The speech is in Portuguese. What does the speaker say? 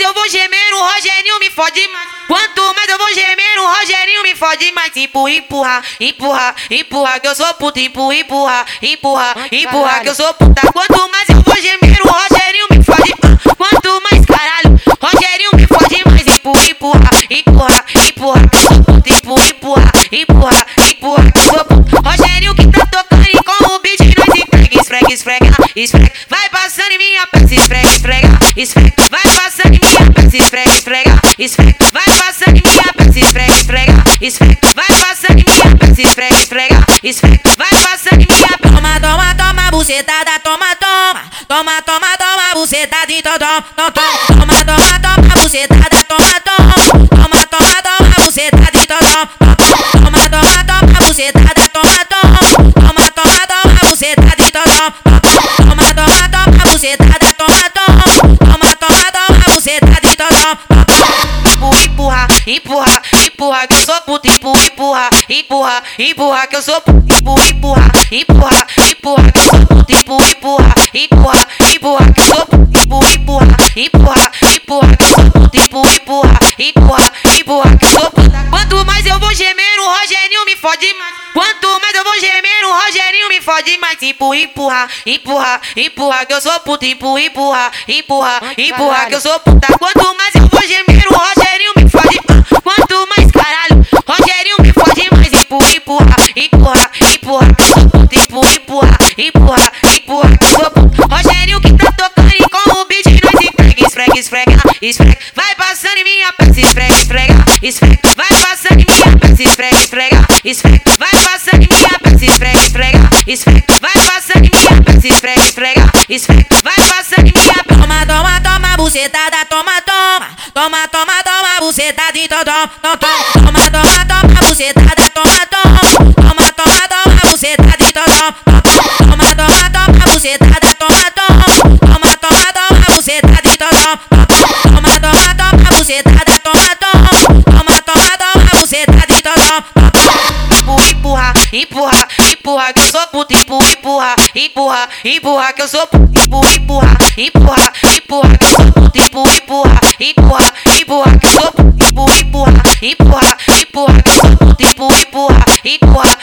eu vou gemer, o Rogerinho me fode mais. Quanto mais eu vou gemer, o Rogerinho me fode mais. Empurra, empurra, empurra, empurra, que eu sou puta. Empurra, empurra, empurra, empurra, que eu sou puta. Quanto mais eu vou gemer, o Rogerinho me fode mais. Quanto mais caralho, Rogerinho me fode mais. Empurra, empurra, empurra, empurra, que eu sou puta. Empurra, empurra, empurra, empurra, que eu sou puta. Rogerinho que tá tocando e com o beat nós entrega. Esfrega, esfrega, esfrega. Vai minha peça, esfrega, esfrega, esfrega. Vai passando em minha peça, esfrega, esfrega, esfrega. Vai passando em minha peça, esfrega, esfrega, esfrega. Vai passando em minha peça, esfrega, esfrega, esfrega. Vai passando em minha. Toma, toma, toma, bucetada, toma, toma. Toma, toma, toma, bucetada, então toma, toma, toma, toma, toma, bucetada, toma, toma. Toma, toma, toma, bucetada, então toma, toma, toma, toma, bucetada, toma, toma. Toma, toma, toma, bucetada, então toma, toma, toma, toma, bucetada, toma, toma. Toma, toma, toma, bucetada, então toma, empurra, empurra, empurra, que eu sou puta, empurra, empurra, empurra, empurra, que eu sou puta, empurra, empurra, empurra, que eu sou puta, empurra, empurra, empurra, empurra, Rogerinho me fode mais. Quanto mais eu vou gemer, o Rogerinho me fode mais. Empurra, empurra, empurra, empurra, que eu sou puta, empurra, empurra, empurra, empurra, que eu sou puta. Quanto mais eu vou gemer, o Rogerinho me fode mais. Quanto mais caralho, Rogerinho me fode mais. Empurra, empurra, empurra, empurra, que eu sou puta, empurra, empurra, empurra, empurra, que eu sou puta. Rogerinho que tá tocando e com o beat nós entrega. Esfrega, esfrega, esfrega. Vai passando em minha peça, esfrega, esfrega, esfrega. Vai passando em peça, esfrega, esfrega, esfrega. Vai passando em minha peça, esfrega, esfrega, esfrega. Vai passando em minha peça, esfrega, esfrega, esfrega. Vai passando em minha. Toma, toma, toma, bucetada, toma, toma. Toma, toma, toma, bucetada, então toma, toma, toma, toma, toma, bucetada, toma, toma. Toma, toma, toma, bucetada, então toma, toma, toma, toma, bucetada, toma, toma. Toma, toma, toma, bucetada, então toma, toma, toma, toma, bucetada, toma, toma. Empurra, empurra, que eu sou puta, empurra, empurra, empurra, empurra, que eu sou puta, empurra, empurra, empurra, empurra, que eu sou puta, empurra, empurra, empurra, empurra, que eu sou puta, empurra, empurra, empurra, que eu sou puta, empurra, empurra, empurra,